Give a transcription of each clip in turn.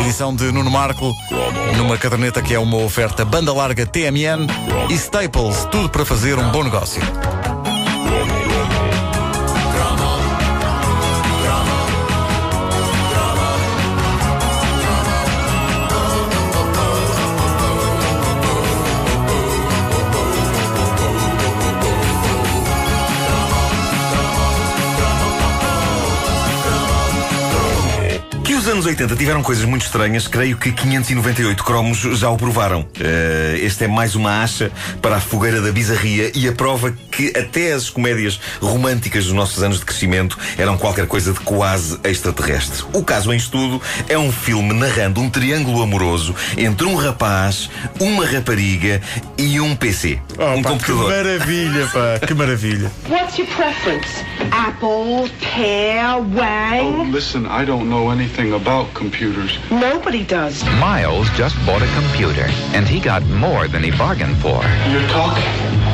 Edição de Nuno Marco, numa caderneta que é uma oferta banda larga TMN e Staples, tudo para fazer um bom negócio. 80 tiveram coisas muito estranhas, creio que 598 cromos já o provaram. Uh, este é mais uma acha para a fogueira da bizarria e a prova que até as comédias românticas dos nossos anos de crescimento eram qualquer coisa de quase extraterrestre. O caso em estudo é um filme narrando um triângulo amoroso entre um rapaz, uma rapariga e um PC. Oh, um pá, computador. Que maravilha, pá, que maravilha. What's your preference? Apple, pear, wang? Oh, listen, I don't know anything about about computers. Nobody does. Miles just bought a computer, and he got more than he bargained for. You're talking.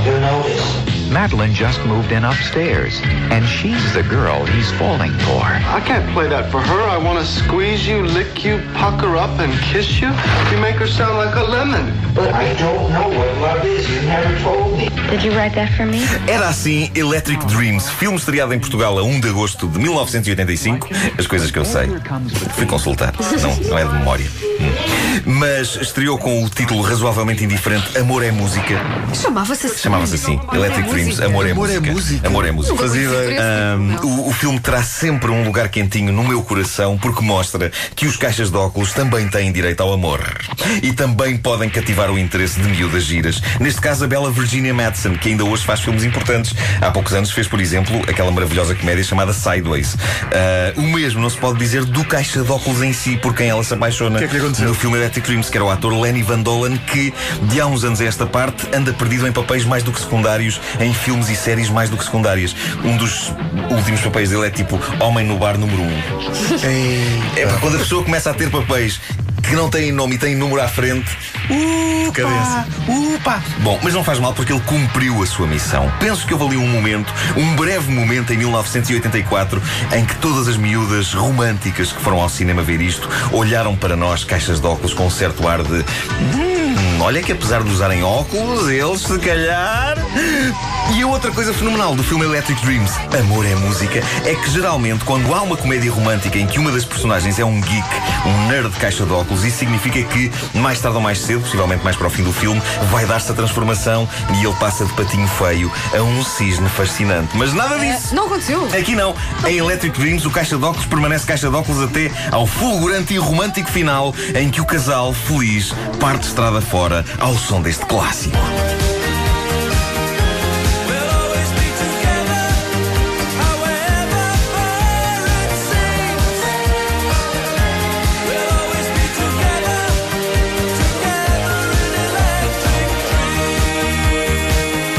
You notice. Madeline just moved in upstairs, and she's the girl he's falling for. I can't play that for her. I want to squeeze you, lick you, pucker up, and kiss you. You make her sound like a lemon. But I don't know Era assim Electric Dreams, filme estreado em Portugal a 1 de agosto de 1985. As coisas que eu sei. Fui consultar. Não, não é de memória. Mas estreou com o título razoavelmente indiferente Amor é Música. Chamava-se assim. Chamava-se assim. Electric Dreams, Amor é Amor é Música. música. Amor é Música. Fazia. Um, o, o filme terá sempre um lugar quentinho no meu coração porque mostra que os caixas de óculos também têm direito ao amor. E também podem cativar o interesse de miúdas giras. Neste caso, a bela Virginia Madsen, que ainda hoje faz filmes importantes. Há poucos anos fez, por exemplo, aquela maravilhosa comédia chamada Sideways. Uh, o mesmo não se pode dizer do caixa de óculos em si, por quem ela se apaixona que é que aconteceu? no filme Electric Dreams, que era o ator Lenny Van Dolen, que de há uns anos a esta parte anda perdido em papéis mais do que secundários, em filmes e séries mais do que secundárias. Um dos últimos papéis dele é tipo Homem no Bar número 1. Um. É porque quando a pessoa começa a ter papéis que não têm nome e têm número à frente. Uh, Cadência. Upa! Bom, mas não faz mal porque ele cumpriu a sua missão. Penso que houve ali um momento, um breve momento em 1984, em que todas as miúdas românticas que foram ao cinema ver isto olharam para nós, caixas de óculos, com um certo ar de. Hum, olha que apesar de usarem óculos, eles se calhar. E a outra coisa fenomenal do filme Electric Dreams, Amor é Música, é que geralmente quando há uma comédia romântica em que uma das personagens é um geek, um nerd de caixa de óculos, isso significa que, mais tarde ou mais cedo, possivelmente mais para o fim do filme, vai dar-se a transformação e ele passa de patinho feio a um cisne fascinante. Mas nada disso. Não aconteceu. Aqui não. Em Electric Dreams, o caixa de óculos permanece caixa de óculos até ao fulgurante e romântico final em que o casal, feliz, parte estrada fora ao som deste clássico.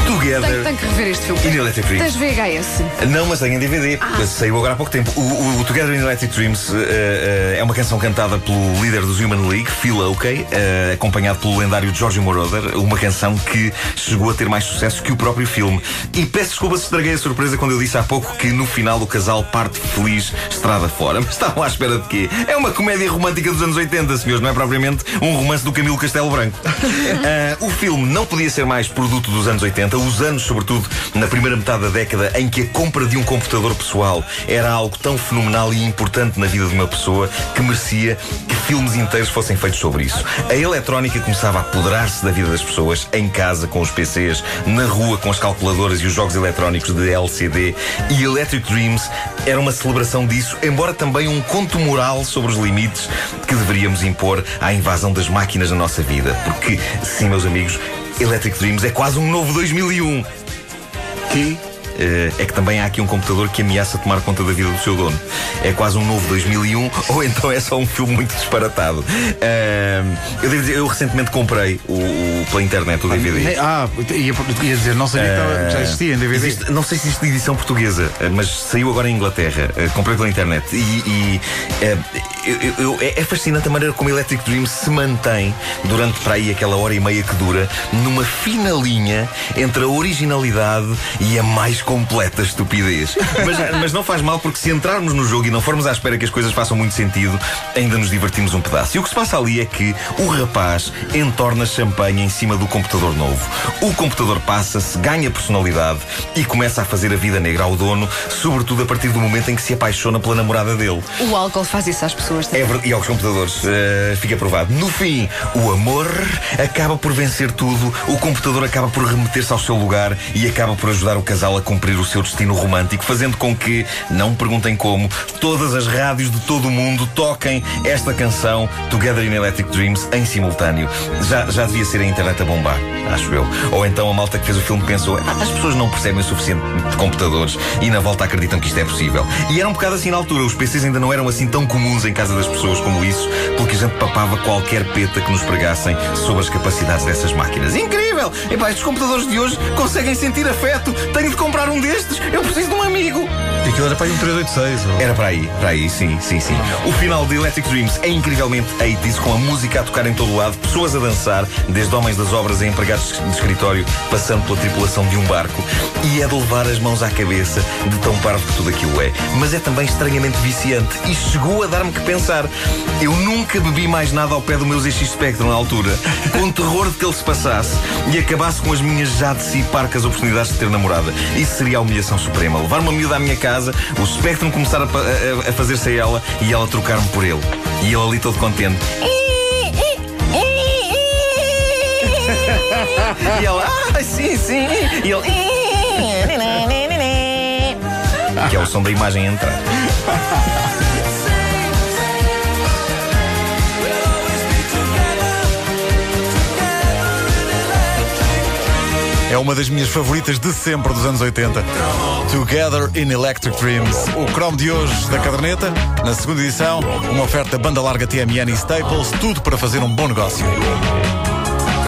Together. Tenho que rever este filme. In Electric Dreams. Tens VHS. Não, mas tem em DVD. Saiu agora há pouco tempo. O, o, o Together in Electric Dreams eh, eh, é uma canção cantada pelo líder dos Human League, Phil Oakey, eh, acompanhado pelo lendário Giorgio Moroder. Uma canção que chegou a ter mais sucesso que o próprio filme. E peço desculpa se estraguei a surpresa quando eu disse há pouco que no final o casal parte feliz estrada fora. Mas estavam à espera de quê? É uma comédia romântica dos anos 80, senhores, não é propriamente um romance do Camilo Castelo Branco. O filme não podia ser mais produto dos anos 80, os anos, sobretudo, na primeira metade da década em que a compra de um computador pessoal era algo tão fenomenal e importante na vida de uma pessoa que merecia que filmes inteiros fossem feitos sobre isso. A eletrónica começava a apoderar-se da vida das pessoas em casa com os PCs, na rua com as calculadoras e os jogos eletrónicos de LCD e Electric Dreams era uma celebração disso, embora também um conto moral sobre os limites que deveríamos impor à invasão das máquinas na nossa vida. Porque, sim, meus amigos, Electric Dreams é quase um novo 2001 que eh, é que também há aqui um computador que ameaça tomar conta da vida do seu dono. É quase um novo 2001 ou então é só um filme muito disparatado. Eh, eu devo dizer, eu recentemente comprei o, o- pela internet o DVD. Ah, ia, ia dizer, não sabia que estava- já existia em DVD. Existe- não sei se existe edição portuguesa, eh, mas saiu agora em Inglaterra. Comprei pela internet. E, e, eu- eu- é é fascinante a maneira como Electric Dream se mantém durante para aí aquela hora e meia que dura, numa fina linha entre a originalidade e a mais completa estupidez. Mas, mas não faz mal porque se entrarmos no jogo e não formos à espera que as coisas façam muito sentido, ainda nos divertimos um pedaço. E o que se passa ali é que o rapaz entorna champanhe em cima do computador novo. O computador passa-se, ganha personalidade e começa a fazer a vida negra ao dono, sobretudo a partir do momento em que se apaixona pela namorada dele. O álcool faz isso às pessoas. É verdade, e aos computadores, uh, fica provado. No fim, o amor acaba por vencer tudo, o computador acaba por remeter-se ao seu lugar e acaba por ajudar o casal a cumprir o seu destino romântico, fazendo com que, não perguntem como, todas as rádios de todo o mundo toquem esta canção Together in Electric Dreams em simultâneo. Já, já devia ser a internet a bombar, acho eu. Ou então a malta que fez o filme pensou: ah, as pessoas não percebem o suficiente de computadores e na volta acreditam que isto é possível. E era um bocado assim na altura, os PCs ainda não eram assim tão comuns em casa das pessoas como isso, porque a gente papava qualquer peta que nos pregassem sobre as capacidades dessas máquinas. Incrível! Epá, estes computadores de hoje conseguem sentir afeto. Tenho de comprar um destes. Eu preciso de um amigo. Aquilo era para aí um 386. Ou... Era para aí, para aí, sim, sim, sim. O final de Electric Dreams é incrivelmente 80s, com a música a tocar em todo lado, pessoas a dançar, desde homens das obras a empregados de escritório, passando pela tripulação de um barco. E é de levar as mãos à cabeça de tão parvo que tudo aquilo é. Mas é também estranhamente viciante e chegou a dar-me que pensar. Eu nunca bebi mais nada ao pé do meu ZX Spectrum na altura, com terror de que ele se passasse e acabasse com as minhas já de si parcas oportunidades de ter namorada. Isso seria a humilhação suprema. Levar uma miúda à minha casa, o Spectrum começar a, a, a fazer-se a ela e ela trocar-me por ele. E ele ali todo contente. e ela, ah, sim, sim. E ele. que é o som da imagem entrar. Uma das minhas favoritas de sempre dos anos 80. Together in Electric Dreams. O Chrome de hoje da caderneta, na segunda edição, uma oferta banda larga TMN e Staples, tudo para fazer um bom negócio.